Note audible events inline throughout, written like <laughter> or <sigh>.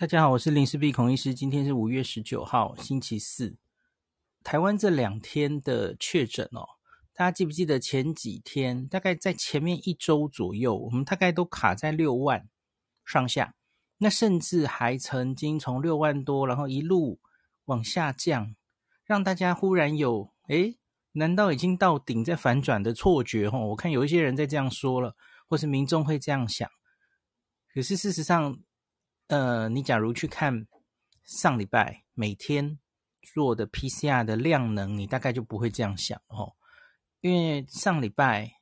大家好，我是林氏璧孔医师。今天是五月十九号，星期四。台湾这两天的确诊哦，大家记不记得前几天，大概在前面一周左右，我们大概都卡在六万上下。那甚至还曾经从六万多，然后一路往下降，让大家忽然有诶，难道已经到顶在反转的错觉？哦，我看有一些人在这样说了，或是民众会这样想。可是事实上，呃，你假如去看上礼拜每天做的 PCR 的量能，你大概就不会这样想哦。因为上礼拜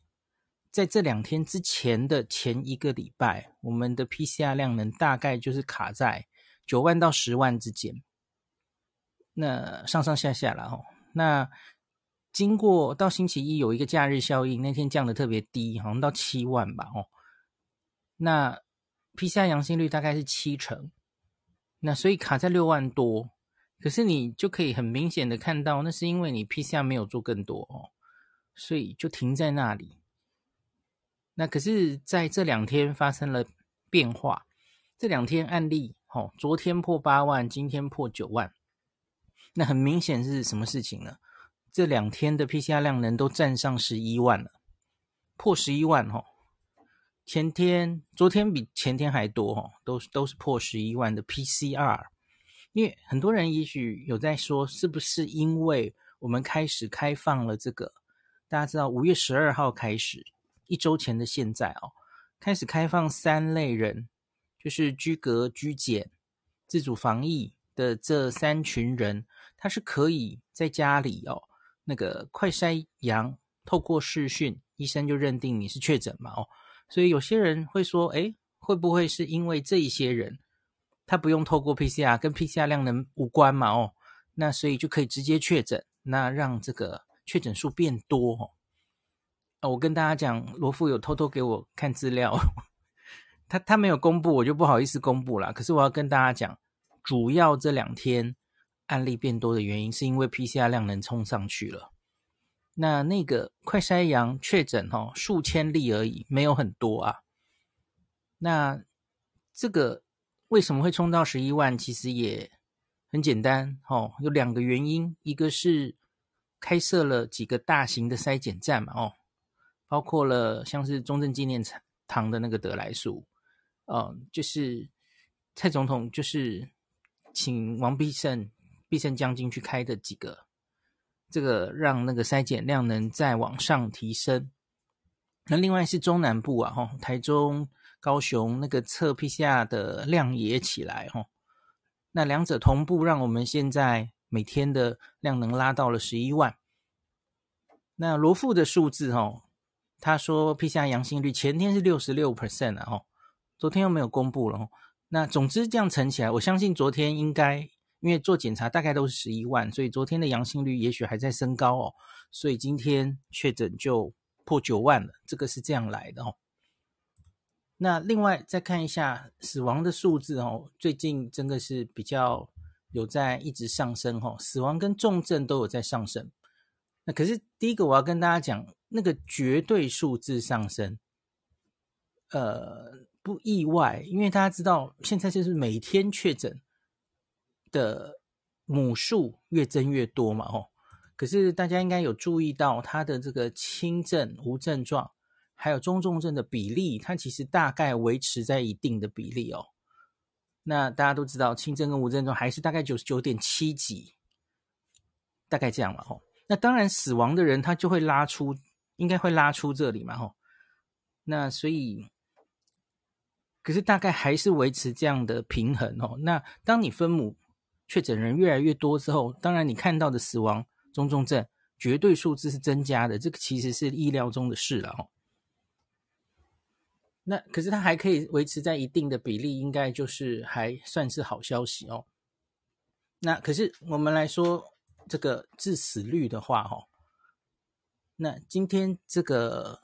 在这两天之前的前一个礼拜，我们的 PCR 量能大概就是卡在九万到十万之间，那上上下下了哦。那经过到星期一有一个假日效应，那天降得特别低，好像到七万吧哦。那 PCR 阳性率大概是七成，那所以卡在六万多，可是你就可以很明显的看到，那是因为你 PCR 没有做更多哦，所以就停在那里。那可是在这两天发生了变化，这两天案例哦，昨天破八万，今天破九万，那很明显是什么事情呢？这两天的 PCR 量能都站上十一万了，破十一万哦。前天、昨天比前天还多哦，都是都是破十一万的 PCR。因为很多人也许有在说，是不是因为我们开始开放了这个？大家知道，五月十二号开始，一周前的现在哦，开始开放三类人，就是居隔、居检、自主防疫的这三群人，他是可以在家里哦，那个快筛阳，透过视讯，医生就认定你是确诊嘛哦。所以有些人会说，诶，会不会是因为这一些人，他不用透过 PCR，跟 PCR 量能无关嘛？哦，那所以就可以直接确诊，那让这个确诊数变多哦。我跟大家讲，罗富有偷偷给我看资料，<laughs> 他他没有公布，我就不好意思公布了。可是我要跟大家讲，主要这两天案例变多的原因，是因为 PCR 量能冲上去了。那那个快筛阳确诊哦，数千例而已，没有很多啊。那这个为什么会冲到十一万？其实也很简单哦，有两个原因，一个是开设了几个大型的筛检站嘛哦，包括了像是中正纪念堂的那个得来速，哦，就是蔡总统就是请王必胜必胜将军去开的几个。这个让那个筛检量能再往上提升。那另外是中南部啊，吼，台中、高雄那个测 PCR 的量也起来，吼。那两者同步，让我们现在每天的量能拉到了十一万。那罗富的数字，吼，他说 PCR 阳性率前天是六十六 percent 啊，吼，昨天又没有公布了，那总之这样乘起来，我相信昨天应该。因为做检查大概都是十一万，所以昨天的阳性率也许还在升高哦，所以今天确诊就破九万了，这个是这样来的哦。那另外再看一下死亡的数字哦，最近真的是比较有在一直上升哦，死亡跟重症都有在上升。那可是第一个我要跟大家讲，那个绝对数字上升，呃，不意外，因为大家知道现在就是每天确诊。的母数越增越多嘛，哦，可是大家应该有注意到它的这个轻症、无症状，还有中重症的比例，它其实大概维持在一定的比例哦。那大家都知道，轻症跟无症状还是大概九十九点七几，大概这样嘛，吼。那当然死亡的人他就会拉出，应该会拉出这里嘛，吼。那所以。可是大概还是维持这样的平衡哦。那当你分母确诊人越来越多之后，当然你看到的死亡中重症绝对数字是增加的，这个其实是意料中的事了哦。那可是它还可以维持在一定的比例，应该就是还算是好消息哦。那可是我们来说这个致死率的话，哦，那今天这个。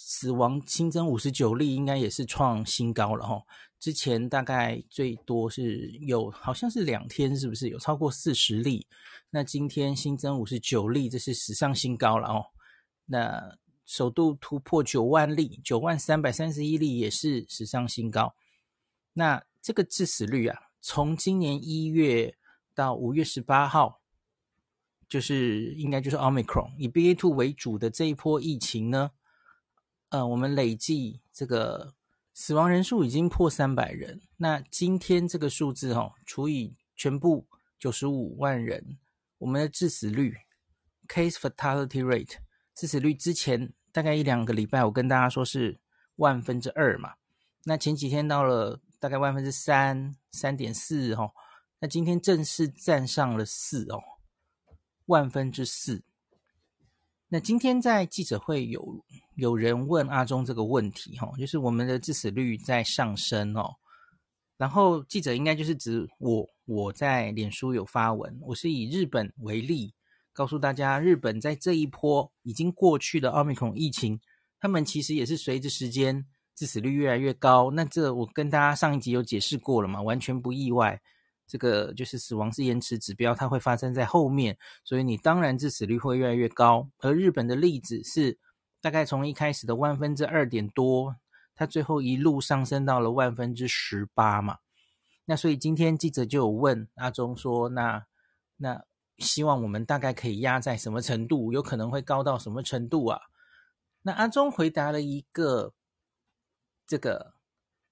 死亡新增五十九例，应该也是创新高了哈。之前大概最多是有，好像是两天，是不是有超过四十例？那今天新增五十九例，这是史上新高了哦。那首度突破九万例，九万三百三十一例也是史上新高。那这个致死率啊，从今年一月到五月十八号，就是应该就是 Omicron 以 BA.2 为主的这一波疫情呢，呃，我们累计这个死亡人数已经破三百人。那今天这个数字哦，除以全部九十五万人，我们的致死率 （case fatality rate） 致死率之前大概一两个礼拜，我跟大家说是万分之二嘛。那前几天到了大概万分之三、三点四哦。那今天正式站上了四哦。万分之四。那今天在记者会有有人问阿中这个问题，哈，就是我们的致死率在上升哦。然后记者应该就是指我，我在脸书有发文，我是以日本为例，告诉大家，日本在这一波已经过去的奥密克戎疫情，他们其实也是随着时间致死率越来越高。那这我跟大家上一集有解释过了嘛，完全不意外。这个就是死亡是延迟指标，它会发生在后面，所以你当然致死率会越来越高。而日本的例子是大概从一开始的万分之二点多，它最后一路上升到了万分之十八嘛。那所以今天记者就有问阿中说：“那那希望我们大概可以压在什么程度？有可能会高到什么程度啊？”那阿中回答了一个这个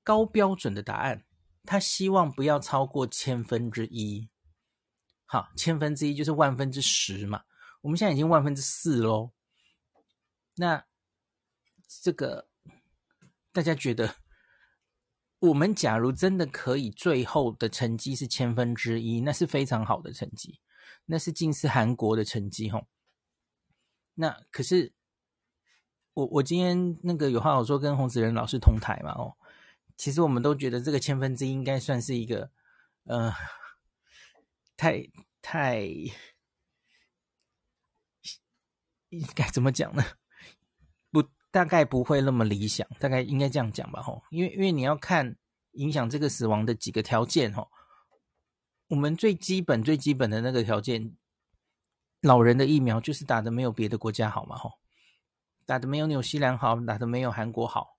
高标准的答案。他希望不要超过千分之一，好，千分之一就是万分之十嘛。我们现在已经万分之四喽。那这个大家觉得，我们假如真的可以，最后的成绩是千分之一，那是非常好的成绩，那是近似韩国的成绩吼。那可是我我今天那个有话好说，跟洪子仁老师同台嘛，哦。其实我们都觉得这个千分之一应该算是一个，呃，太太应该怎么讲呢？不，大概不会那么理想，大概应该这样讲吧，吼，因为因为你要看影响这个死亡的几个条件，吼，我们最基本最基本的那个条件，老人的疫苗就是打的没有别的国家好嘛，吼，打的没有纽西兰好，打的没有韩国好。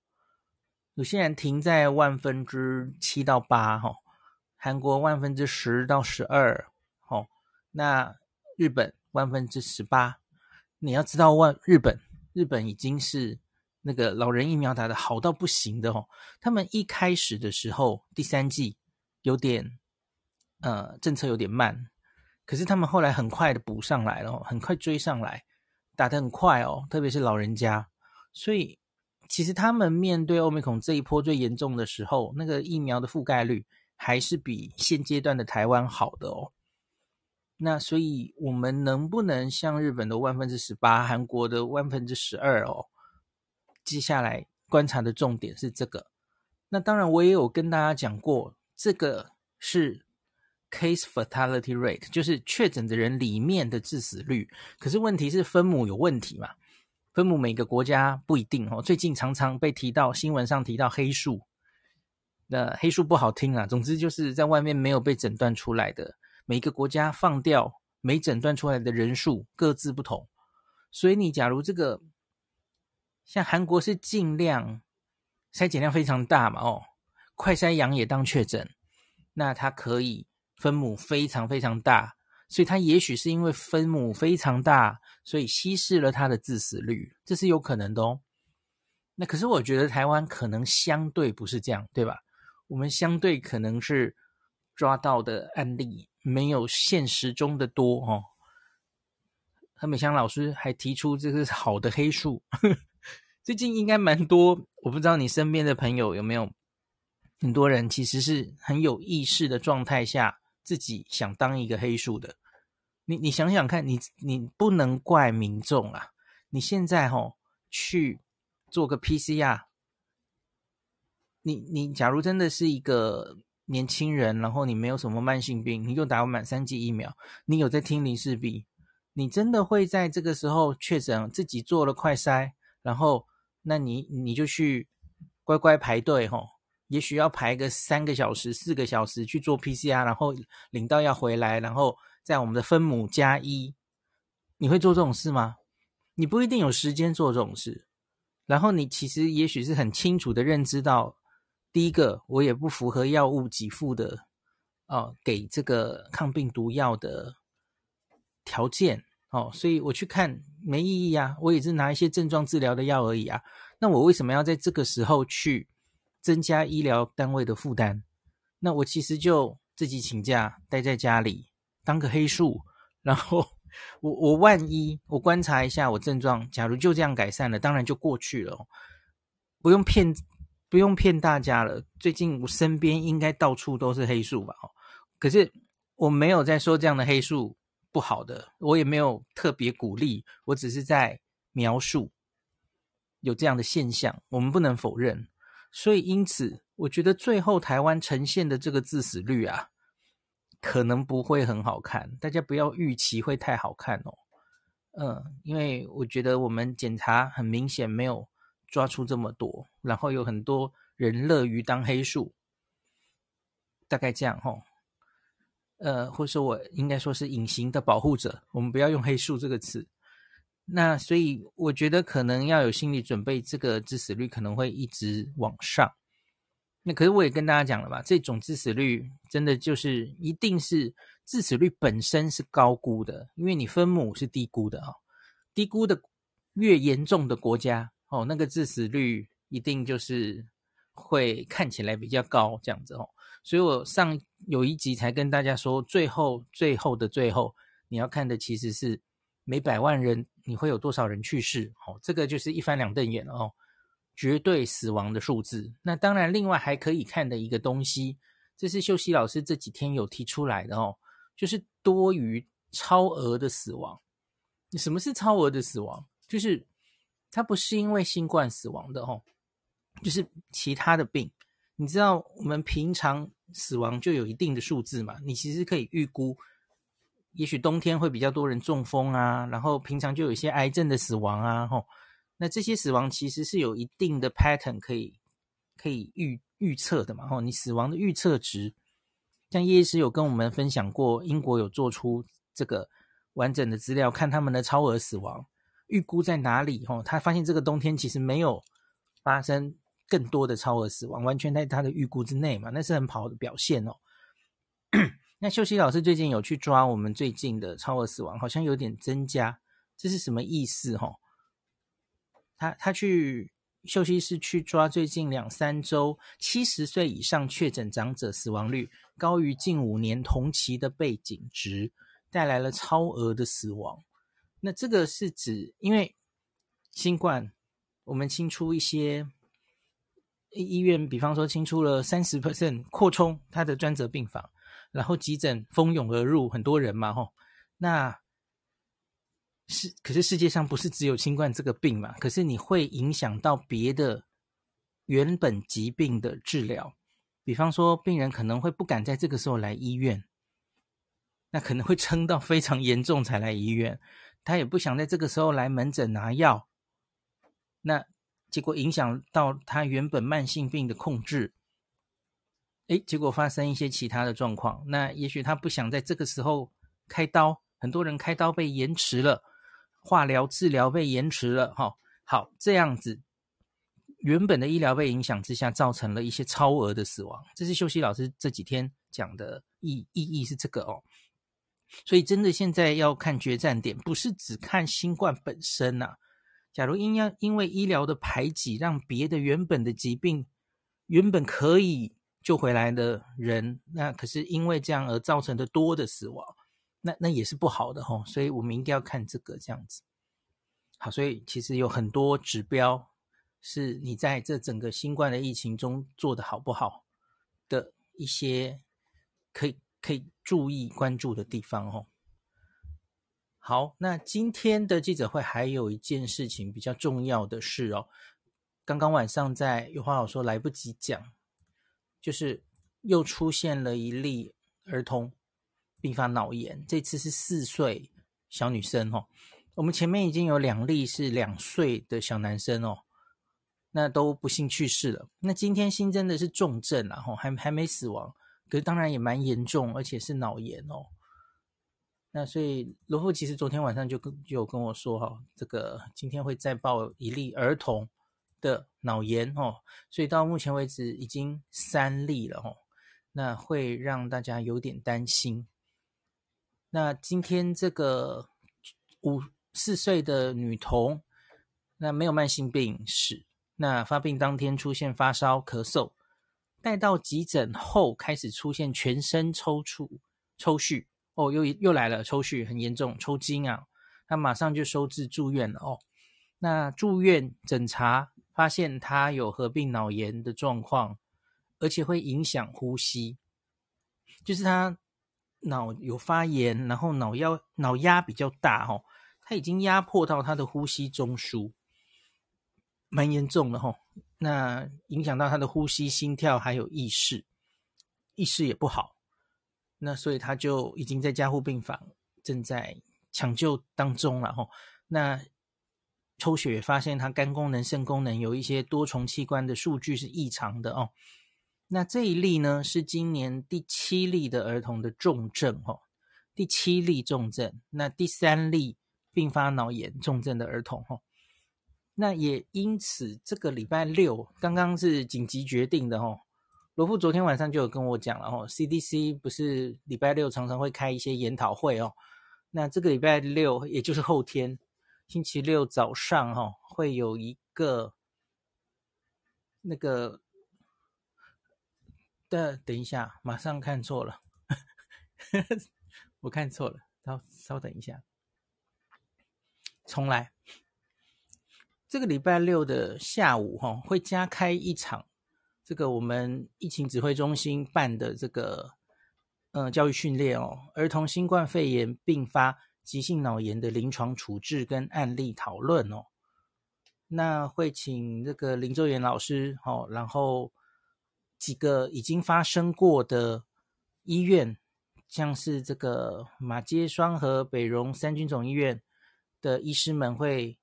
有些人停在万分之七到八，哈，韩国万分之十到十二，哦，那日本万分之十八。你要知道，万日本日本已经是那个老人疫苗打的好到不行的，哦。他们一开始的时候，第三季有点呃政策有点慢，可是他们后来很快的补上来了，很快追上来，打得很快哦，特别是老人家，所以。其实他们面对欧米孔这一波最严重的时候，那个疫苗的覆盖率还是比现阶段的台湾好的哦。那所以，我们能不能像日本的万分之十八、韩国的万分之十二哦？接下来观察的重点是这个。那当然，我也有跟大家讲过，这个是 case fatality rate，就是确诊的人里面的致死率。可是问题是分母有问题嘛？分母每个国家不一定哦，最近常常被提到新闻上提到黑数，那黑数不好听啊。总之就是在外面没有被诊断出来的，每个国家放掉没诊断出来的人数各自不同，所以你假如这个像韩国是尽量筛检量非常大嘛，哦，快筛阳也当确诊，那它可以分母非常非常大。所以它也许是因为分母非常大，所以稀释了它的致死率，这是有可能的哦。那可是我觉得台湾可能相对不是这样，对吧？我们相对可能是抓到的案例没有现实中的多哦。何美香老师还提出这个是好的黑数，<laughs> 最近应该蛮多，我不知道你身边的朋友有没有很多人其实是很有意识的状态下。自己想当一个黑数的，你你想想看，你你不能怪民众啊！你现在吼、哦、去做个 PCR，你你假如真的是一个年轻人，然后你没有什么慢性病，你又打满三剂疫苗，你有在听林氏璧，你真的会在这个时候确诊，自己做了快筛，然后那你你就去乖乖排队吼、哦。也许要排个三个小时、四个小时去做 PCR，然后领到要回来，然后在我们的分母加一，你会做这种事吗？你不一定有时间做这种事。然后你其实也许是很清楚的认知到，第一个，我也不符合药物给付的哦，给这个抗病毒药的条件哦，所以我去看没意义啊，我也是拿一些症状治疗的药而已啊。那我为什么要在这个时候去增加医疗单位的负担？那我其实就自己请假待在家里当个黑数，然后我我万一我观察一下我症状，假如就这样改善了，当然就过去了，不用骗。不用骗大家了，最近我身边应该到处都是黑数吧？可是我没有在说这样的黑数不好的，我也没有特别鼓励，我只是在描述有这样的现象，我们不能否认。所以因此，我觉得最后台湾呈现的这个致死率啊，可能不会很好看，大家不要预期会太好看哦。嗯，因为我觉得我们检查很明显没有。抓出这么多，然后有很多人乐于当黑数，大概这样吼。呃，或者我应该说是隐形的保护者，我们不要用黑数这个词。那所以我觉得可能要有心理准备，这个致死率可能会一直往上。那可是我也跟大家讲了吧，这种致死率真的就是一定是致死率本身是高估的，因为你分母是低估的啊，低估的越严重的国家。哦，那个致死率一定就是会看起来比较高这样子哦，所以我上有一集才跟大家说，最后最后的最后，你要看的其实是每百万人你会有多少人去世哦，这个就是一翻两瞪眼了哦，绝对死亡的数字。那当然，另外还可以看的一个东西，这是秀熙老师这几天有提出来的哦，就是多余超额的死亡。什么是超额的死亡？就是。它不是因为新冠死亡的哦，就是其他的病。你知道我们平常死亡就有一定的数字嘛？你其实可以预估，也许冬天会比较多人中风啊，然后平常就有一些癌症的死亡啊，吼。那这些死亡其实是有一定的 pattern 可以可以预预测的嘛，吼。你死亡的预测值，像叶医师有跟我们分享过，英国有做出这个完整的资料，看他们的超额死亡。预估在哪里？哦，他发现这个冬天其实没有发生更多的超额死亡，完全在他的预估之内嘛，那是很好的表现哦。那秀熙老师最近有去抓我们最近的超额死亡，好像有点增加，这是什么意思？哈，他他去秀熙是去抓最近两三周七十岁以上确诊长者死亡率高于近五年同期的背景值，带来了超额的死亡。那这个是指，因为新冠，我们清出一些医院，比方说清出了三十 percent 扩充它的专责病房，然后急诊蜂拥而入，很多人嘛，吼，那是可是世界上不是只有新冠这个病嘛？可是你会影响到别的原本疾病的治疗，比方说病人可能会不敢在这个时候来医院，那可能会撑到非常严重才来医院。他也不想在这个时候来门诊拿药，那结果影响到他原本慢性病的控制，诶，结果发生一些其他的状况。那也许他不想在这个时候开刀，很多人开刀被延迟了，化疗治疗被延迟了，哈，好，这样子原本的医疗被影响之下，造成了一些超额的死亡。这是秀熙老师这几天讲的意意义是这个哦。所以，真的现在要看决战点，不是只看新冠本身呐、啊。假如因要因为医疗的排挤，让别的原本的疾病原本可以救回来的人，那可是因为这样而造成的多的死亡，那那也是不好的吼。所以我们应该要看这个这样子。好，所以其实有很多指标是你在这整个新冠的疫情中做的好不好的一些可以。可以注意关注的地方哦。好，那今天的记者会还有一件事情比较重要的事哦。刚刚晚上在有话好说来不及讲，就是又出现了一例儿童并发脑炎，这次是四岁小女生哦。我们前面已经有两例是两岁的小男生哦，那都不幸去世了。那今天新增的是重症啊，吼，还还没死亡。可是当然也蛮严重，而且是脑炎哦。那所以罗富其实昨天晚上就跟就有跟我说哈，这个今天会再报一例儿童的脑炎哦，所以到目前为止已经三例了哦，那会让大家有点担心。那今天这个五四岁的女童，那没有慢性病史，那发病当天出现发烧、咳嗽，带到急诊后开始出现全身抽搐、抽搐，哦，又又来了，抽搐很严重，抽筋啊，那马上就收治住院了哦。那住院诊查发现他有合并脑炎的状况，而且会影响呼吸，就是他。脑有发炎，然后脑压脑压比较大哦，他已经压迫到他的呼吸中枢，蛮严重的哈。那影响到他的呼吸、心跳还有意识，意识也不好。那所以他就已经在加护病房，正在抢救当中了哈。那抽血发现他肝功能、肾功能有一些多重器官的数据是异常的哦。那这一例呢，是今年第七例的儿童的重症哦，第七例重症，那第三例并发脑炎重症的儿童哦，那也因此这个礼拜六刚刚是紧急决定的哦，罗富昨天晚上就有跟我讲了哦，CDC 不是礼拜六常常会开一些研讨会哦，那这个礼拜六也就是后天星期六早上哈，会有一个那个。的，等一下，马上看错了，我看错了，稍稍等一下，重来。这个礼拜六的下午，哈，会加开一场这个我们疫情指挥中心办的这个，嗯，教育训练哦，儿童新冠肺炎并发急性脑炎的临床处置跟案例讨论哦。那会请这个林周延老师，哦，然后。几个已经发生过的医院，像是这个马偕双和、北荣三军总医院的医师们会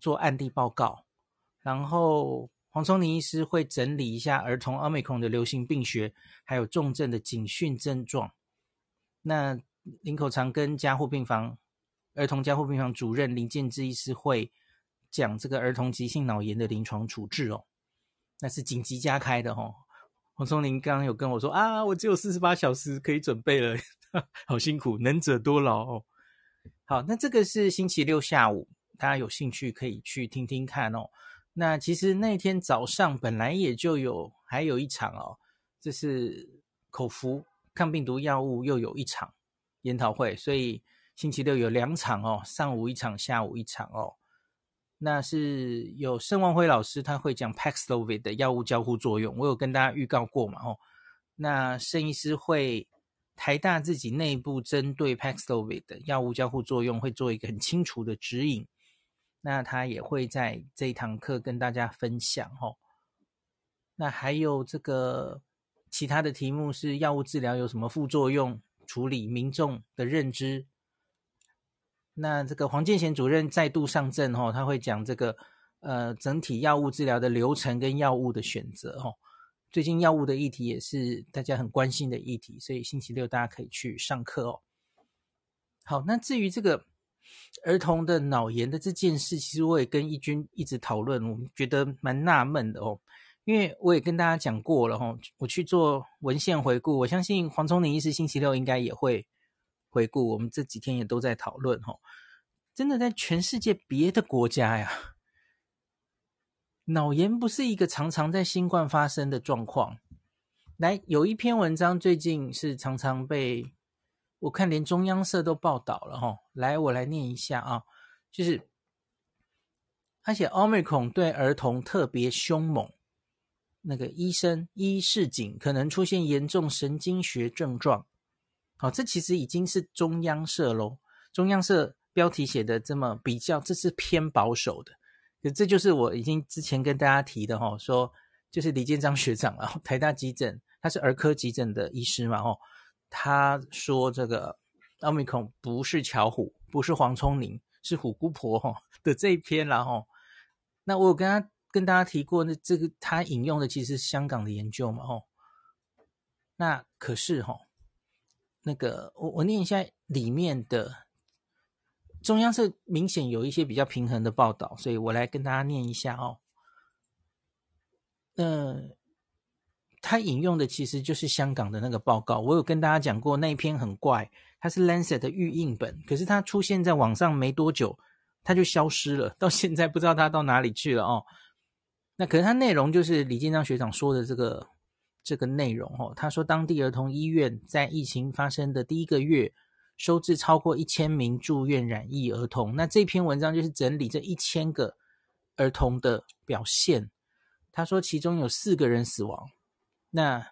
做案例报告，然后黄聪林医师会整理一下儿童奥密克戎的流行病学还有重症的警讯症状。那林口长庚加护病房儿童加护病房主任林建志医师会讲这个儿童急性脑炎的临床处置哦，那是紧急加开的哦。黄松林刚刚有跟我说啊，我只有四十八小时可以准备了，<laughs> 好辛苦，能者多劳哦。好，那这个是星期六下午，大家有兴趣可以去听听看哦。那其实那天早上本来也就有，还有一场哦，这是口服抗病毒药物又有一场研讨会，所以星期六有两场哦，上午一场，下午一场哦。那是有盛望辉老师，他会讲 Paxlovid 的药物交互作用，我有跟大家预告过嘛？哦，那盛医师会台大自己内部针对 Paxlovid 的药物交互作用会做一个很清楚的指引，那他也会在这一堂课跟大家分享哦。那还有这个其他的题目是药物治疗有什么副作用，处理民众的认知。那这个黄健贤主任再度上阵哦，他会讲这个呃整体药物治疗的流程跟药物的选择哦。最近药物的议题也是大家很关心的议题，所以星期六大家可以去上课哦。好，那至于这个儿童的脑炎的这件事，其实我也跟义军一直讨论，我们觉得蛮纳闷的哦。因为我也跟大家讲过了哦，我去做文献回顾，我相信黄聪林医师星期六应该也会。回顾我们这几天也都在讨论哈，真的在全世界别的国家呀，脑炎不是一个常常在新冠发生的状况。来，有一篇文章最近是常常被我看连中央社都报道了哈。来，我来念一下啊，就是他写 Omicron 对儿童特别凶猛，那个医生依示警可能出现严重神经学症状。好，这其实已经是中央社喽。中央社标题写的这么比较，这是偏保守的。可这就是我已经之前跟大家提的哈，说就是李建章学长啊，<laughs> 台大急诊，他是儿科急诊的医师嘛，哦，他说这个奥密克戎不是巧虎，不是黄聪宁，是虎姑婆哈的这一篇然后，那我跟他跟大家提过，那这个他引用的其实是香港的研究嘛，哦，那可是哈。那个，我我念一下里面的中央是明显有一些比较平衡的报道，所以我来跟大家念一下哦。呃，他引用的其实就是香港的那个报告。我有跟大家讲过，那一篇很怪，它是 Lancet 的预印本，可是它出现在网上没多久，它就消失了，到现在不知道它到哪里去了哦。那可能它内容就是李建章学长说的这个这个内容哦。他说，当地儿童医院在疫情发生的第一个月，收治超过一千名住院染疫儿童。那这篇文章就是整理这一千个儿童的表现。他说，其中有四个人死亡，那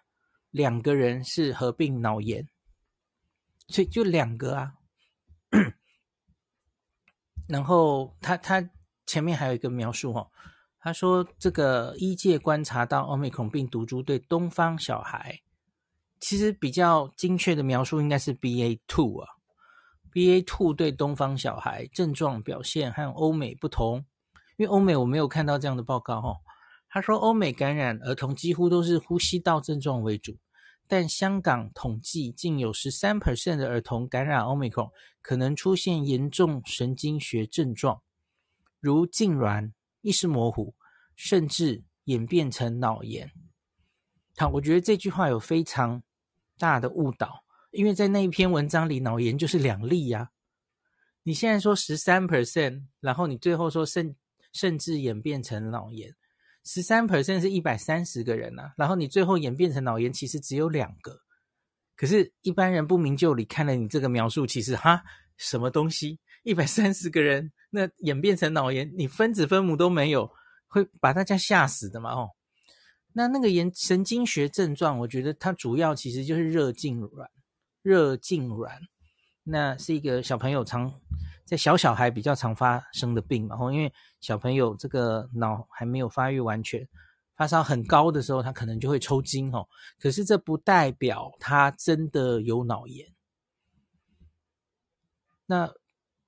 两个人是合并脑炎，所以就两个啊。<coughs> 然后他他前面还有一个描述哦，他说这个医界观察到奥密克戎病毒株对东方小孩，其实比较精确的描述应该是 BA two 啊，BA two 对东方小孩症状表现和欧美不同，因为欧美我没有看到这样的报告哦。他说，欧美感染儿童几乎都是呼吸道症状为主，但香港统计竟有十三 percent 的儿童感染 Omicron 可能出现严重神经学症状，如痉挛、意识模糊，甚至演变成脑炎。好，我觉得这句话有非常大的误导，因为在那一篇文章里，脑炎就是两例呀、啊。你现在说十三 percent，然后你最后说甚甚至演变成脑炎。十三 percent 是一百三十个人呐、啊，然后你最后演变成脑炎，其实只有两个。可是，一般人不明就里看了你这个描述，其实哈，什么东西？一百三十个人，那演变成脑炎，你分子分母都没有，会把大家吓死的嘛？哦，那那个炎神经学症状，我觉得它主要其实就是热痉挛，热痉挛，那是一个小朋友常。在小小孩比较常发生的病嘛，哦，因为小朋友这个脑还没有发育完全，发烧很高的时候，他可能就会抽筋，哦。可是这不代表他真的有脑炎。那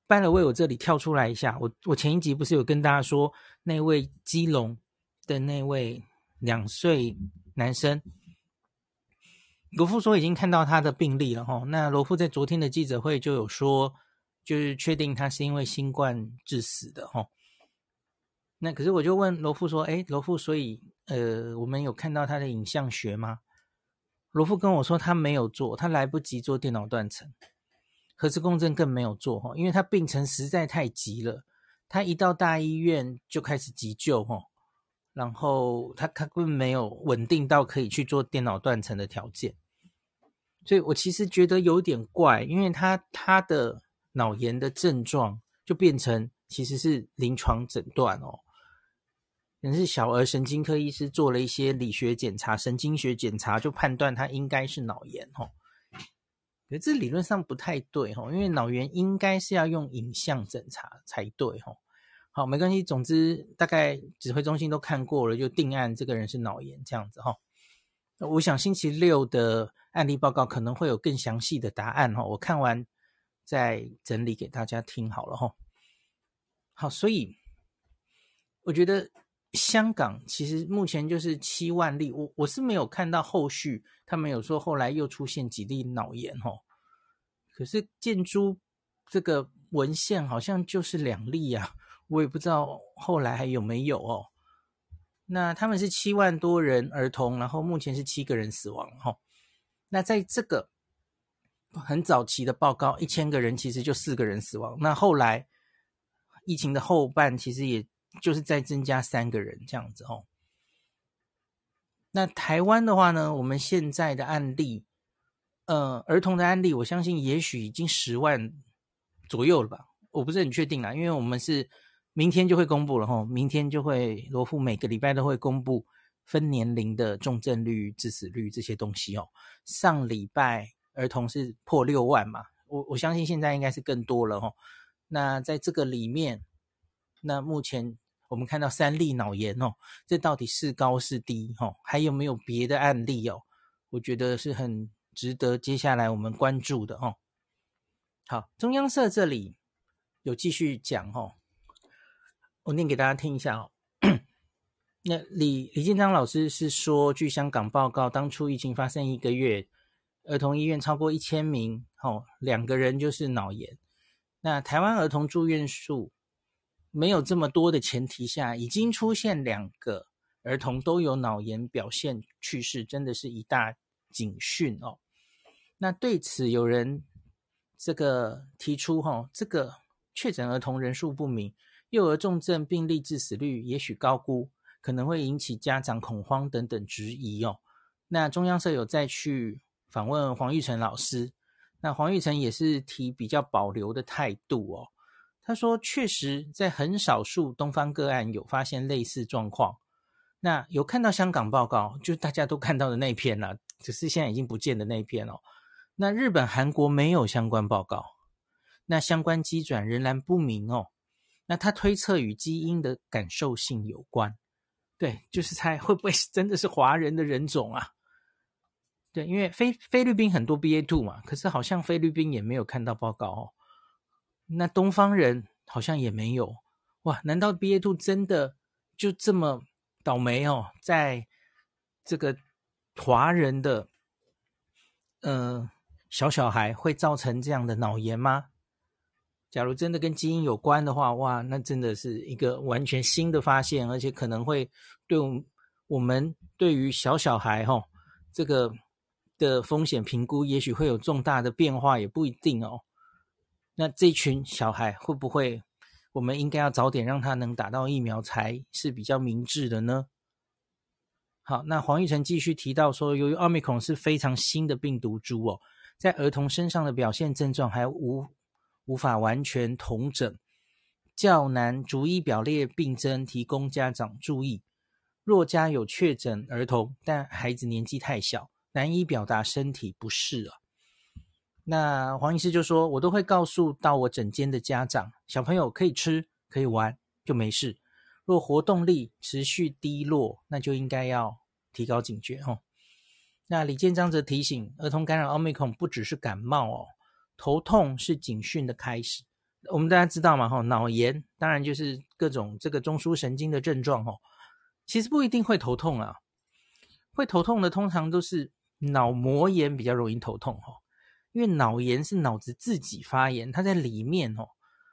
拜了，为我这里跳出来一下，我我前一集不是有跟大家说那位基隆的那位两岁男生，罗富说已经看到他的病历了，哈。那罗富在昨天的记者会就有说。就是确定他是因为新冠致死的哈。那可是我就问罗富说：“诶，罗富，所以呃，我们有看到他的影像学吗？”罗富跟我说他没有做，他来不及做电脑断层，核磁共振更没有做哈，因为他病程实在太急了。他一到大医院就开始急救齁，然后他他根本没有稳定到可以去做电脑断层的条件，所以我其实觉得有点怪，因为他他的。脑炎的症状就变成其实是临床诊断哦，可能是小儿神经科医师做了一些理学检查、神经学检查，就判断他应该是脑炎哦。可是这理论上不太对哦，因为脑炎应该是要用影像检查才对哦。好，没关系，总之大概指挥中心都看过了，就定案这个人是脑炎这样子哈。我想星期六的案例报告可能会有更详细的答案哈。我看完。再整理给大家听好了哈。好，所以我觉得香港其实目前就是七万例，我我是没有看到后续他们有说后来又出现几例脑炎哈。可是建筑这个文献好像就是两例啊，我也不知道后来还有没有哦。那他们是七万多人儿童，然后目前是七个人死亡哈。那在这个。很早期的报告，一千个人其实就四个人死亡。那后来疫情的后半，其实也就是再增加三个人这样子哦。那台湾的话呢，我们现在的案例，呃，儿童的案例，我相信也许已经十万左右了吧，我不是很确定啦，因为我们是明天就会公布了吼，明天就会罗富每个礼拜都会公布分年龄的重症率、致死率这些东西哦。上礼拜。儿童是破六万嘛？我我相信现在应该是更多了吼。那在这个里面，那目前我们看到三例脑炎哦，这到底是高是低哈？还有没有别的案例哦？我觉得是很值得接下来我们关注的哦。好，中央社这里有继续讲哦，我念给大家听一下哦。那李李建章老师是说，据香港报告，当初疫情发生一个月。儿童医院超过一千名，哦，两个人就是脑炎。那台湾儿童住院数没有这么多的前提下，已经出现两个儿童都有脑炎表现去世，真的是一大警讯哦。那对此有人这个提出哈、哦，这个确诊儿童人数不明，幼儿重症病例致死率也许高估，可能会引起家长恐慌等等质疑哦。那中央社有再去访问黄玉成老师，那黄玉成也是提比较保留的态度哦。他说，确实在很少数东方个案有发现类似状况。那有看到香港报告，就大家都看到的那一篇了，只是现在已经不见的那一篇哦。那日本、韩国没有相关报告，那相关机转仍然不明哦。那他推测与基因的感受性有关，对，就是猜会不会真的是华人的人种啊？对，因为菲菲律宾很多 BA.2 嘛，可是好像菲律宾也没有看到报告哦。那东方人好像也没有哇？难道 B A two 真的就这么倒霉哦？在这个华人的呃小小孩会造成这样的脑炎吗？假如真的跟基因有关的话，哇，那真的是一个完全新的发现，而且可能会对我们对于小小孩哈、哦、这个的风险评估，也许会有重大的变化，也不一定哦。那这群小孩会不会，我们应该要早点让他能打到疫苗才是比较明智的呢？好，那黄玉成继续提到说，由于奥密克戎是非常新的病毒株哦，在儿童身上的表现症状还无无法完全统整，较难逐一表列病征，提供家长注意。若家有确诊儿童，但孩子年纪太小，难以表达身体不适啊。那黄医师就说：“我都会告诉到我诊间的家长，小朋友可以吃可以玩就没事。若活动力持续低落，那就应该要提高警觉哦。”那李建章则提醒：儿童感染奥密克戎不只是感冒哦，头痛是警讯的开始。我们大家知道嘛？哈，脑炎当然就是各种这个中枢神经的症状哦。其实不一定会头痛啊，会头痛的通常都是脑膜炎比较容易头痛哦。因为脑炎是脑子自己发炎，它在里面哦，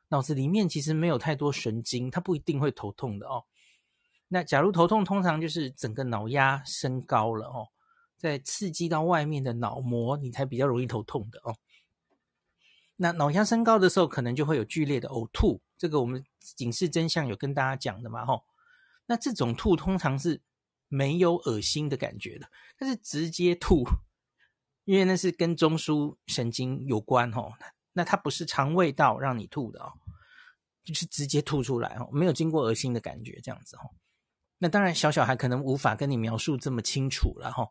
脑子里面其实没有太多神经，它不一定会头痛的哦。那假如头痛，通常就是整个脑压升高了哦，在刺激到外面的脑膜，你才比较容易头痛的哦。那脑压升高的时候，可能就会有剧烈的呕吐，这个我们警示真相有跟大家讲的嘛吼。那这种吐通常是没有恶心的感觉的，它是直接吐。因为那是跟中枢神经有关哦，那它不是肠胃道让你吐的哦，就是直接吐出来哦，没有经过恶心的感觉这样子哦。那当然小小孩可能无法跟你描述这么清楚了哈。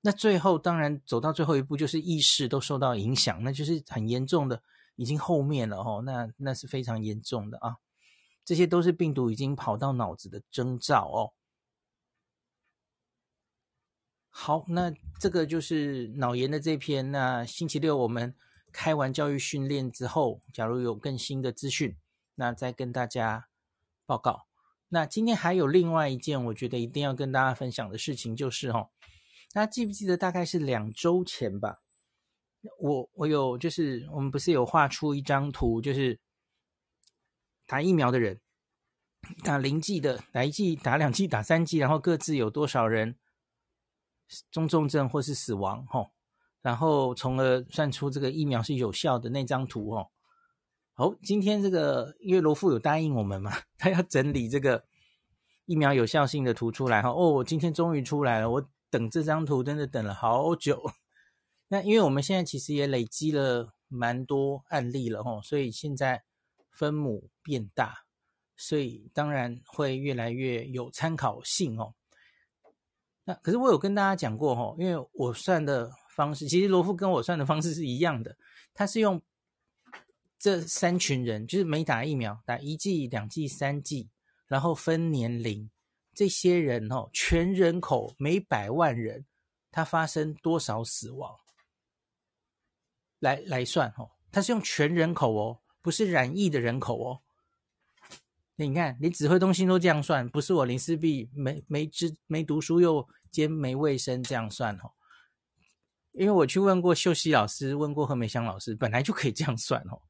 那最后当然走到最后一步就是意识都受到影响，那就是很严重的，已经后面了哦，那那是非常严重的啊。这些都是病毒已经跑到脑子的征兆哦。好，那这个就是脑炎的这篇。那星期六我们开完教育训练之后，假如有更新的资讯，那再跟大家报告。那今天还有另外一件，我觉得一定要跟大家分享的事情，就是哦，大家记不记得大概是两周前吧？我我有就是我们不是有画出一张图，就是打疫苗的人，打零剂的，打一剂、打两剂、打三剂，然后各自有多少人？中重症或是死亡，吼，然后从而算出这个疫苗是有效的那张图，哦。好，今天这个因为罗富有答应我们嘛，<laughs> 他要整理这个疫苗有效性的图出来，哈，哦，今天终于出来了，我等这张图真的等了好久。<laughs> 那因为我们现在其实也累积了蛮多案例了，吼，所以现在分母变大，所以当然会越来越有参考性，哦。那可是我有跟大家讲过哈，因为我算的方式，其实罗富跟我算的方式是一样的。他是用这三群人，就是没打疫苗，打一剂、两剂、三剂，然后分年龄，这些人哦，全人口每百万人，他发生多少死亡来来算哦。他是用全人口哦，不是染疫的人口哦。你看，连指挥中心都这样算，不是我林思碧没没知没读书又。兼没卫生这样算哦，因为我去问过秀熙老师，问过何美香老师，本来就可以这样算哦。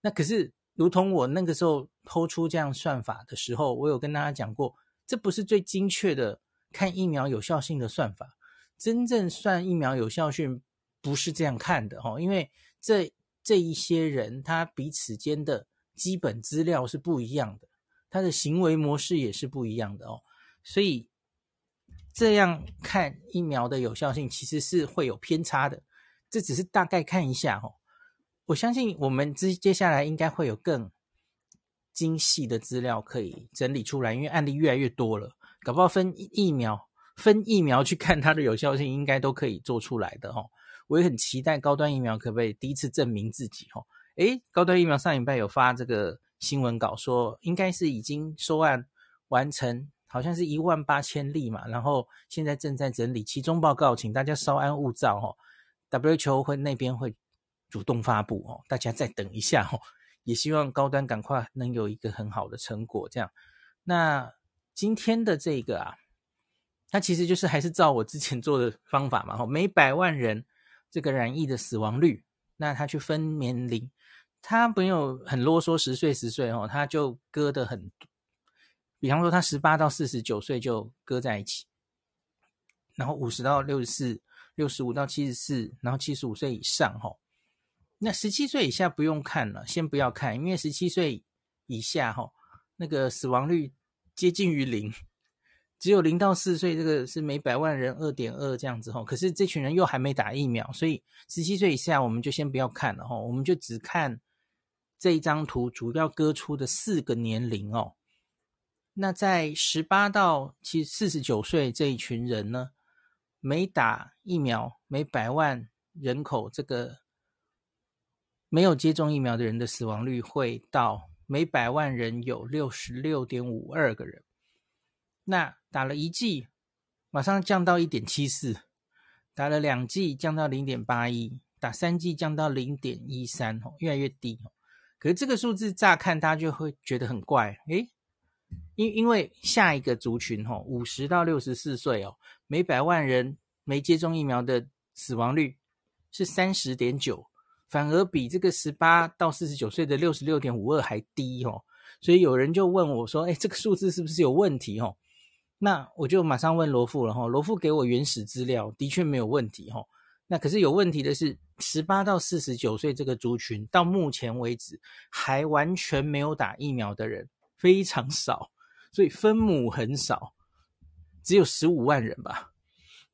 那可是，如同我那个时候抛出这样算法的时候，我有跟大家讲过，这不是最精确的看疫苗有效性的算法。真正算疫苗有效性不是这样看的哦，因为这这一些人他彼此间的基本资料是不一样的，他的行为模式也是不一样的哦，所以这样看疫苗的有效性其实是会有偏差的。这只是大概看一下哦，我相信我们接接下来应该会有更精细的资料可以整理出来，因为案例越来越多了，搞不好分疫苗。分疫苗去看它的有效性，应该都可以做出来的哈。我也很期待高端疫苗可不可以第一次证明自己哈。诶，高端疫苗上礼拜有发这个新闻稿说，应该是已经收案完成，好像是一万八千例嘛，然后现在正在整理其中报告，请大家稍安勿躁哦。WHO 会那边会主动发布哦，大家再等一下哦。也希望高端赶快能有一个很好的成果，这样。那今天的这个啊。它其实就是还是照我之前做的方法嘛，吼，每百万人这个染疫的死亡率，那他去分年龄，他没有很啰嗦，十岁十岁哦，他就割得很，比方说他十八到四十九岁就割在一起，然后五十到六十四，六十五到七十四，然后七十五岁以上吼，那十七岁以下不用看了，先不要看，因为十七岁以下吼，那个死亡率接近于零。只有零到四岁，这个是每百万人二点二这样子吼，可是这群人又还没打疫苗，所以十七岁以下我们就先不要看了吼，我们就只看这一张图主要割出的四个年龄哦。那在十八到七四十九岁这一群人呢，没打疫苗，每百万人口这个没有接种疫苗的人的死亡率会到每百万人有六十六点五二个人。那打了一剂，马上降到一点七四；打了两剂，降到零点八一；打三剂，降到零点一三，哦，越来越低。可是这个数字乍看，大家就会觉得很怪，诶，因因为下一个族群，哈，五十到六十四岁哦，每百万人没接种疫苗的死亡率是三十点九，反而比这个十八到四十九岁的六十六点五二还低，哦。所以有人就问我说，诶，这个数字是不是有问题，哦？那我就马上问罗富了哈，罗富给我原始资料，的确没有问题哈。那可是有问题的是，十八到四十九岁这个族群，到目前为止还完全没有打疫苗的人非常少，所以分母很少，只有十五万人吧。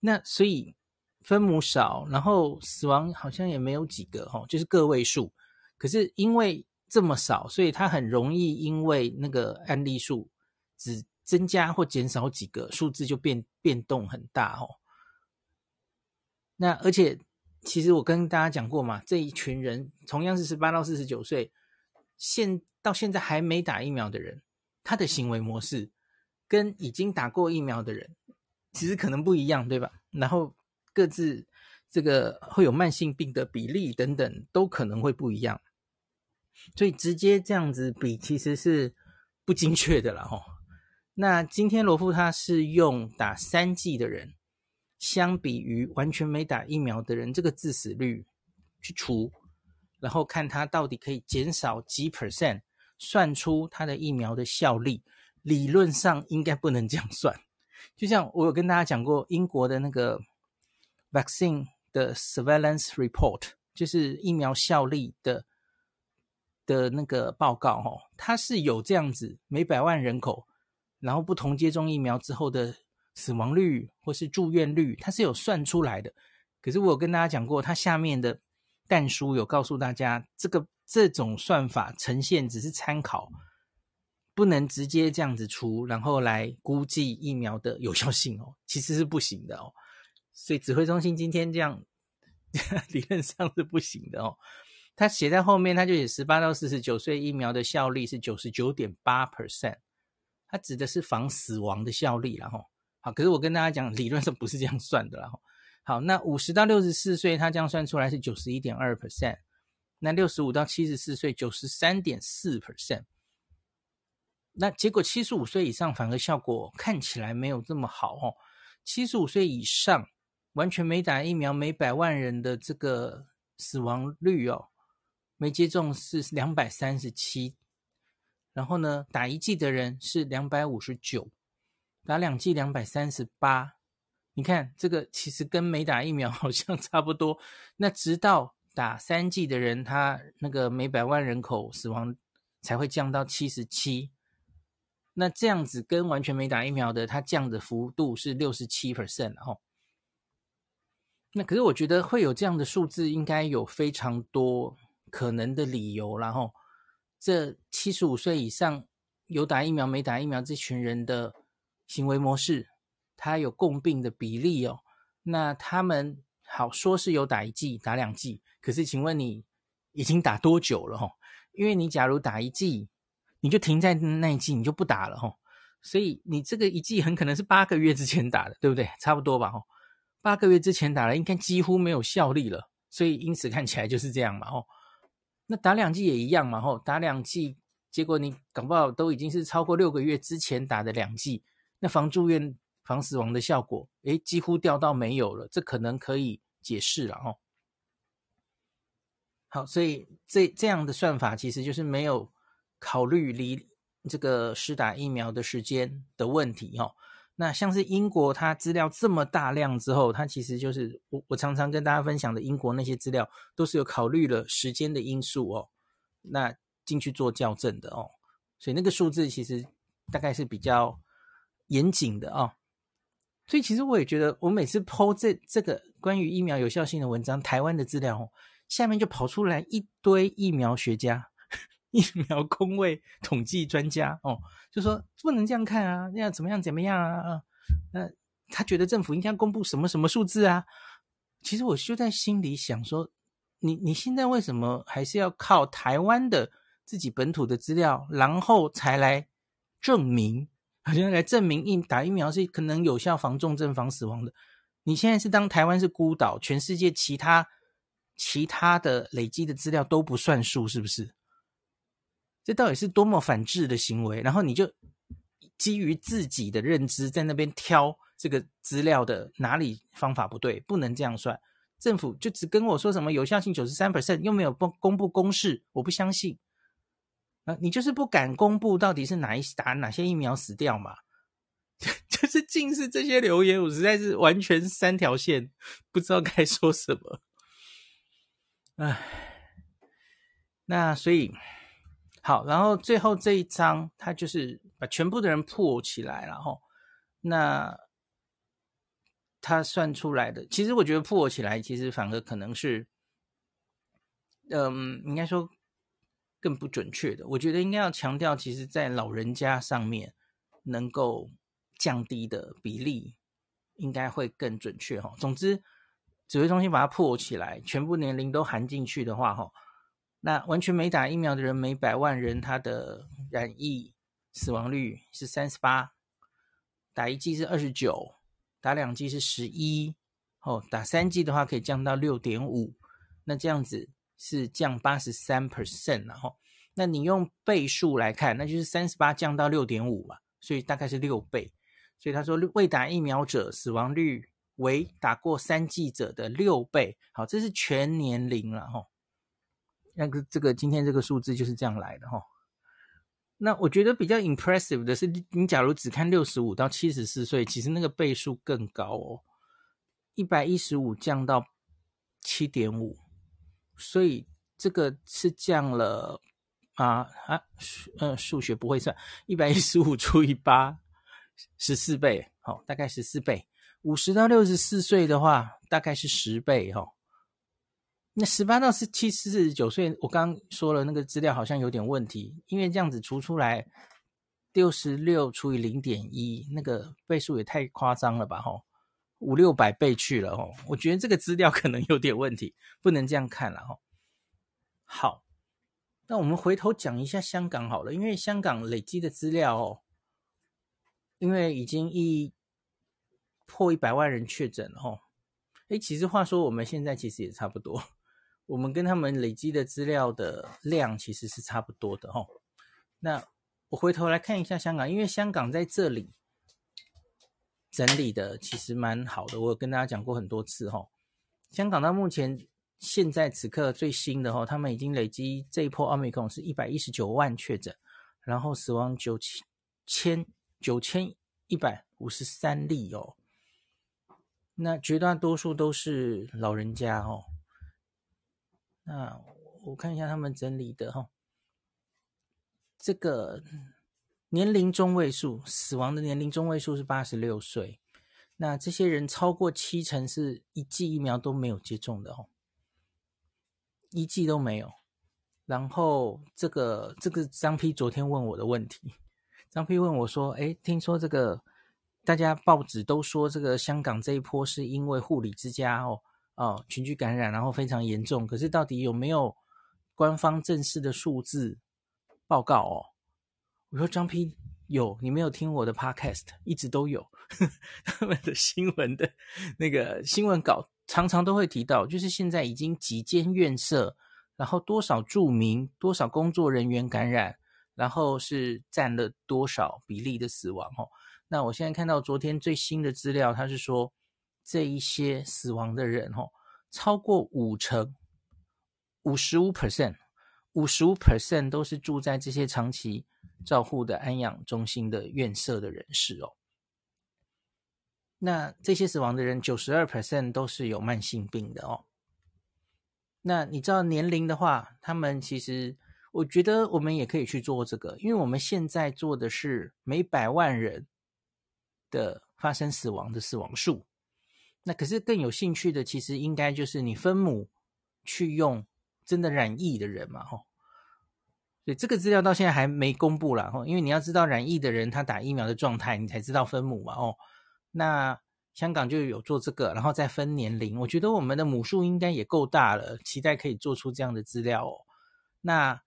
那所以分母少，然后死亡好像也没有几个哈，就是个位数。可是因为这么少，所以它很容易因为那个案例数只。增加或减少几个数字就变变动很大哦。那而且其实我跟大家讲过嘛，这一群人同样是十八到四十九岁，现到现在还没打疫苗的人，他的行为模式跟已经打过疫苗的人其实可能不一样，对吧？然后各自这个会有慢性病的比例等等都可能会不一样，所以直接这样子比其实是不精确的了哈。那今天罗富他是用打三剂的人，相比于完全没打疫苗的人，这个致死率去除，然后看他到底可以减少几 percent，算出它的疫苗的效力。理论上应该不能这样算，就像我有跟大家讲过，英国的那个 vaccine 的 surveillance report，就是疫苗效力的的那个报告，哦，它是有这样子，每百万人口。然后不同接种疫苗之后的死亡率或是住院率，它是有算出来的。可是我有跟大家讲过，它下面的但书有告诉大家，这个这种算法呈现只是参考，不能直接这样子出，然后来估计疫苗的有效性哦，其实是不行的哦。所以指挥中心今天这样，<laughs> 理论上是不行的哦。他写在后面，他就写十八到四十九岁疫苗的效力是九十九点八 percent。它指的是防死亡的效力，然后好，可是我跟大家讲，理论上不是这样算的，然后好，那五十到六十四岁，它这样算出来是九十一点二 percent，那六十五到七十四岁九十三点四 percent，那结果七十五岁以上反而效果看起来没有这么好哦，七十五岁以上完全没打疫苗，每百万人的这个死亡率哦，没接种是两百三十七。然后呢，打一剂的人是两百五十九，打两剂两百三十八。你看这个其实跟没打疫苗好像差不多。那直到打三剂的人，他那个每百万人口死亡才会降到七十七。那这样子跟完全没打疫苗的，它降的幅度是六十七 percent 哦。那可是我觉得会有这样的数字，应该有非常多可能的理由。然后这七十五岁以上有打疫苗没打疫苗这群人的行为模式。他有共病的比例哦，那他们好说是有打一剂、打两剂，可是请问你已经打多久了吼？因为你假如打一剂，你就停在那一剂，你就不打了吼，所以你这个一剂很可能是八个月之前打的，对不对？差不多吧吼，八个月之前打了，应该几乎没有效力了，所以因此看起来就是这样嘛吼。那打两剂也一样嘛吼，打两剂，结果你搞不好都已经是超过六个月之前打的两剂，那防住院。防死亡的效果，诶，几乎掉到没有了，这可能可以解释了哦。好，所以这这样的算法其实就是没有考虑离这个施打疫苗的时间的问题哦。那像是英国，它资料这么大量之后，它其实就是我我常常跟大家分享的英国那些资料，都是有考虑了时间的因素哦，那进去做校正的哦。所以那个数字其实大概是比较严谨的哦。所以其实我也觉得，我每次剖这这个关于疫苗有效性的文章，台湾的资料哦，下面就跑出来一堆疫苗学家、<laughs> 疫苗公卫统计专家哦，就说不能这样看啊，要怎么样怎么样啊？那他觉得政府应该公布什么什么数字啊？其实我就在心里想说，你你现在为什么还是要靠台湾的自己本土的资料，然后才来证明？<laughs> 好像来证明疫打疫苗是可能有效防重症、防死亡的。你现在是当台湾是孤岛，全世界其他其他的累积的资料都不算数，是不是？这到底是多么反智的行为？然后你就基于自己的认知在那边挑这个资料的哪里方法不对，不能这样算。政府就只跟我说什么有效性九十三 percent，又没有公公布公式，我不相信。啊，你就是不敢公布到底是哪一打哪些疫苗死掉嘛？<laughs> 就是尽是这些留言，我实在是完全三条线，不知道该说什么。唉，那所以好，然后最后这一章，他就是把全部的人破起来，然后那他算出来的，其实我觉得破起来，其实反而可能是，嗯，应该说。更不准确的，我觉得应该要强调，其实，在老人家上面能够降低的比例，应该会更准确哈。总之，指挥中心把它破起来，全部年龄都含进去的话，哈，那完全没打疫苗的人，每百万人他的染疫死亡率是三十八，打一剂是二十九，打两剂是十一，哦，打三剂的话可以降到六点五，那这样子。是降八十三 percent，然后，那你用倍数来看，那就是三十八降到六点五嘛，所以大概是六倍。所以他说，未打疫苗者死亡率为打过三剂者的六倍。好，这是全年龄了哈。那个这个今天这个数字就是这样来的哈。那我觉得比较 impressive 的是，你假如只看六十五到七十四岁，其实那个倍数更高哦，一百一十五降到七点五。所以这个是降了啊啊，嗯，数学不会算，一百一十五除以八，十四倍，好、哦，大概十四倍。五十到六十四岁的话，大概是十倍，哈、哦。那十八到十七、四十九岁，我刚刚说了那个资料好像有点问题，因为这样子除出来六十六除以零点一，那个倍数也太夸张了吧，哈、哦。五六百倍去了哦，我觉得这个资料可能有点问题，不能这样看了哈。好，那我们回头讲一下香港好了，因为香港累积的资料哦，因为已经一破一百万人确诊哦。诶，其实话说我们现在其实也差不多，我们跟他们累积的资料的量其实是差不多的哦。那我回头来看一下香港，因为香港在这里。整理的其实蛮好的，我有跟大家讲过很多次哈。香港到目前现在此刻最新的哈，他们已经累积这一波奥密克戎是一百一十九万确诊，然后死亡九千九千一百五十三例哦。那绝大多数都是老人家哦。那我看一下他们整理的哈、哦，这个年龄中位数，死亡的年龄中位数是八十六岁。那这些人超过七成是一剂疫苗都没有接种的哦，一剂都没有。然后这个这个张 P 昨天问我的问题，张 P 问我说：“哎，听说这个大家报纸都说这个香港这一波是因为护理之家哦哦群聚感染，然后非常严重，可是到底有没有官方正式的数字报告哦？”我说：“张 P 有，你没有听我的 Podcast，一直都有呵呵 <laughs> 他们的新闻的那个新闻稿，常常都会提到，就是现在已经几间院舍。”然后多少住民、多少工作人员感染，然后是占了多少比例的死亡？哦，那我现在看到昨天最新的资料，他是说这一些死亡的人，哦，超过五成，五十五 percent，五十五 percent 都是住在这些长期照护的安养中心的院舍的人士哦。那这些死亡的人，九十二 percent 都是有慢性病的哦。那你知道年龄的话，他们其实我觉得我们也可以去做这个，因为我们现在做的是每百万人的发生死亡的死亡数。那可是更有兴趣的，其实应该就是你分母去用真的染疫的人嘛，吼。所以这个资料到现在还没公布啦，吼，因为你要知道染疫的人他打疫苗的状态，你才知道分母嘛，哦。那。香港就有做这个，然后再分年龄。我觉得我们的母数应该也够大了，期待可以做出这样的资料哦。那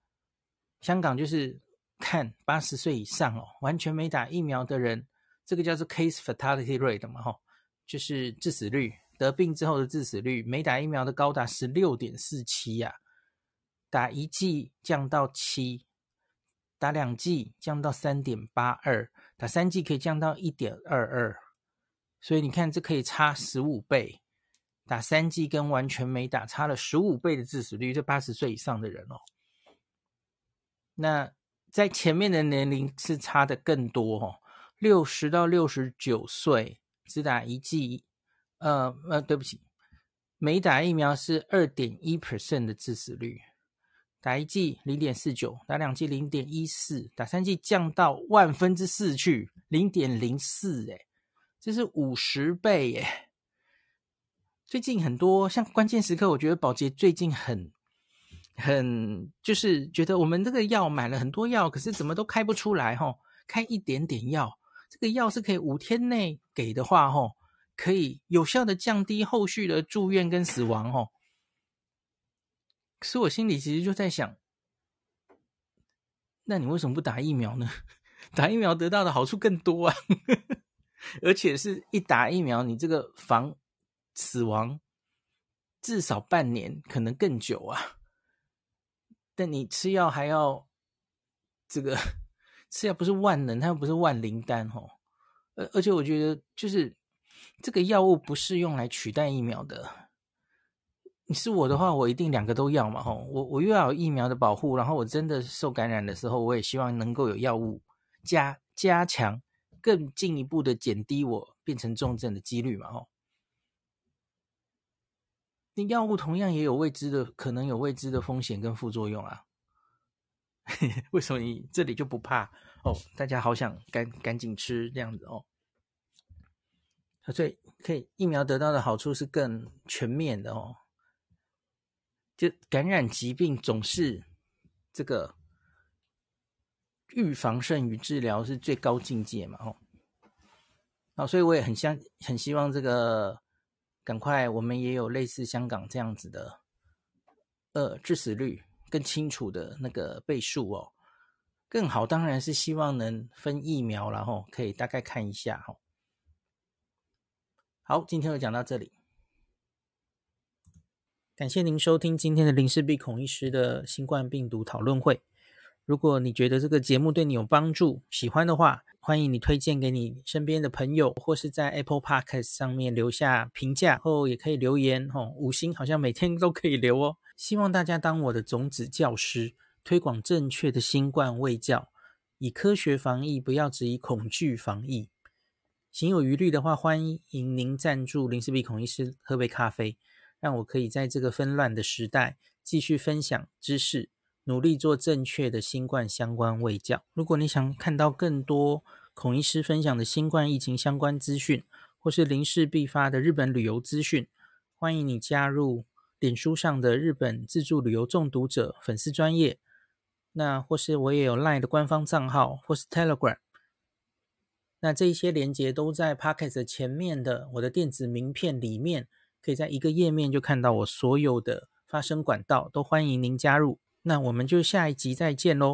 香港就是看八十岁以上哦，完全没打疫苗的人，这个叫做 case fatality rate 嘛，吼，就是致死率，得病之后的致死率，没打疫苗的高达十六点四七呀，打一剂降到七，打两剂降到三点八二，打三剂可以降到一点二二。所以你看，这可以差十五倍，打三剂跟完全没打差了十五倍的致死率，这八十岁以上的人哦。那在前面的年龄是差的更多哦，六十到六十九岁只打一剂，呃呃，对不起，没打疫苗是二点一 percent 的致死率，打一剂零点四九，打两剂零点一四，打三剂降到万分之四去零点零四，哎。这是五十倍耶！最近很多像关键时刻，我觉得宝洁最近很很就是觉得我们这个药买了很多药，可是怎么都开不出来吼，开一点点药，这个药是可以五天内给的话吼，可以有效的降低后续的住院跟死亡吼。可是我心里其实就在想，那你为什么不打疫苗呢？<laughs> 打疫苗得到的好处更多啊！<laughs> 而且是一打疫苗，你这个防死亡至少半年，可能更久啊。但你吃药还要这个吃药不是万能，它又不是万灵丹哦。而而且我觉得，就是这个药物不是用来取代疫苗的。你是我的话，我一定两个都要嘛吼。我我又要有疫苗的保护，然后我真的受感染的时候，我也希望能够有药物加加强。更进一步的减低我变成重症的几率嘛？哦，那药物同样也有未知的，可能有未知的风险跟副作用啊。<laughs> 为什么你这里就不怕？哦，大家好想赶赶紧吃这样子哦。所以可以疫苗得到的好处是更全面的哦。就感染疾病总是这个。预防胜于治疗是最高境界嘛？哦。哦，所以我也很相很希望这个赶快我们也有类似香港这样子的，呃，致死率更清楚的那个倍数哦，更好当然是希望能分疫苗，然后可以大概看一下哈。好，今天就讲到这里，感谢您收听今天的林氏璧孔医师的新冠病毒讨论会。如果你觉得这个节目对你有帮助，喜欢的话，欢迎你推荐给你身边的朋友，或是在 Apple Podcast 上面留下评价，后也可以留言哦，五星好像每天都可以留哦。希望大家当我的种子教师，推广正确的新冠卫教，以科学防疫，不要只以恐惧防疫。行有余力的话，欢迎您赞助林氏璧孔医师喝杯咖啡，让我可以在这个纷乱的时代继续分享知识，努力做正确的新冠相关卫教。如果你想看到更多孔医师分享的新冠疫情相关资讯，或是林氏璧发的日本旅游资讯，欢迎你加入脸书上的日本自助旅游中毒者粉丝专业。那或是我也有 LINE 的官方账号，或是 Telegram。那这一些连接都在 Pocket 前面的我的电子名片里面，可以在一个页面就看到我所有的发声管道，都欢迎您加入。那我们就下一集再见喽。